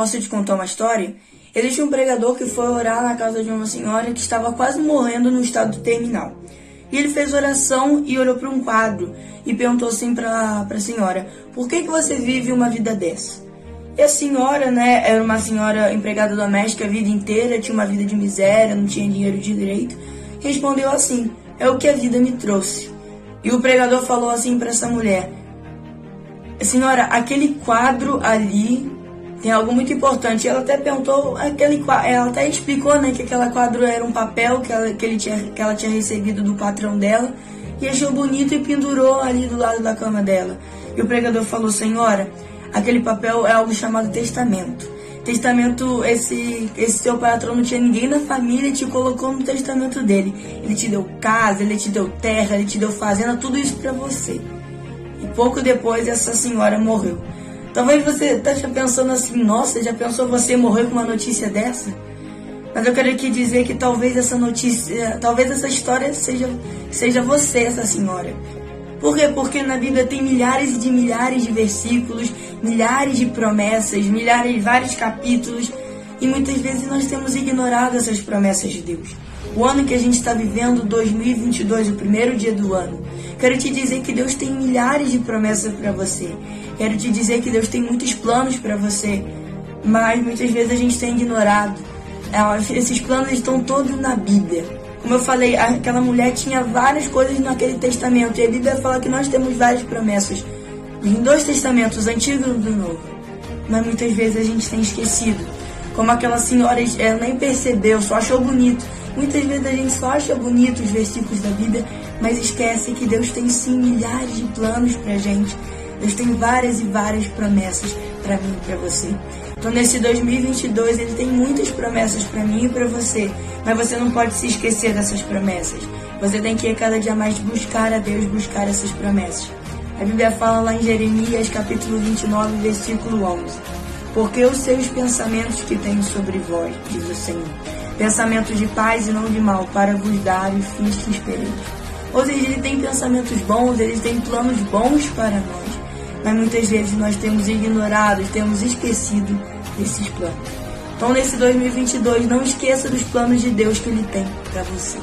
Posso te contar uma história? Existe um pregador que foi orar na casa de uma senhora que estava quase morrendo no estado terminal. E ele fez oração e olhou para um quadro e perguntou assim para a senhora: Por que, que você vive uma vida dessa? E a senhora, né, era uma senhora empregada doméstica a vida inteira, tinha uma vida de miséria, não tinha dinheiro de direito. Respondeu assim: É o que a vida me trouxe. E o pregador falou assim para essa mulher: Senhora, aquele quadro ali tem algo muito importante. Ela até perguntou, aquele, ela até explicou né, que aquele quadro era um papel que ela, que, ele tinha, que ela tinha recebido do patrão dela e achou bonito e pendurou ali do lado da cama dela. E o pregador falou, senhora, aquele papel é algo chamado testamento. Testamento, esse, esse seu patrão não tinha ninguém na família e te colocou no testamento dele. Ele te deu casa, ele te deu terra, ele te deu fazenda, tudo isso para você. E pouco depois essa senhora morreu. Talvez você esteja pensando assim, nossa, já pensou você morrer com uma notícia dessa? Mas eu quero aqui dizer que talvez essa notícia, talvez essa história seja, seja você, essa senhora. Por quê? Porque na Bíblia tem milhares de milhares de versículos, milhares de promessas, milhares vários capítulos, e muitas vezes nós temos ignorado essas promessas de Deus. O ano que a gente está vivendo, 2022, o primeiro dia do ano, quero te dizer que Deus tem milhares de promessas para você. Quero te dizer que Deus tem muitos planos para você, mas muitas vezes a gente tem ignorado. Esses planos estão todos na Bíblia. Como eu falei, aquela mulher tinha várias coisas naquele testamento, e a Bíblia fala que nós temos várias promessas em dois testamentos, o Antigo e o Novo. Mas muitas vezes a gente tem esquecido. Como aquela senhora, ela nem percebeu, só achou bonito. Muitas vezes a gente só acha bonito os versículos da Bíblia, mas esquece que Deus tem sim milhares de planos pra gente Deus tem várias e várias promessas para mim e para você. Então, nesse 2022, Ele tem muitas promessas para mim e para você, mas você não pode se esquecer dessas promessas. Você tem que cada dia mais buscar a Deus, buscar essas promessas. A Bíblia fala lá em Jeremias, capítulo 29, versículo 11: Porque eu sei os pensamentos que tenho sobre vós, diz o Senhor, pensamentos de paz e não de mal, para vos dar os fins que espereis. Ou seja, Ele tem pensamentos bons, Ele tem planos bons para nós mas muitas vezes nós temos ignorado, temos esquecido desses planos. Então, nesse 2022, não esqueça dos planos de Deus que Ele tem para você.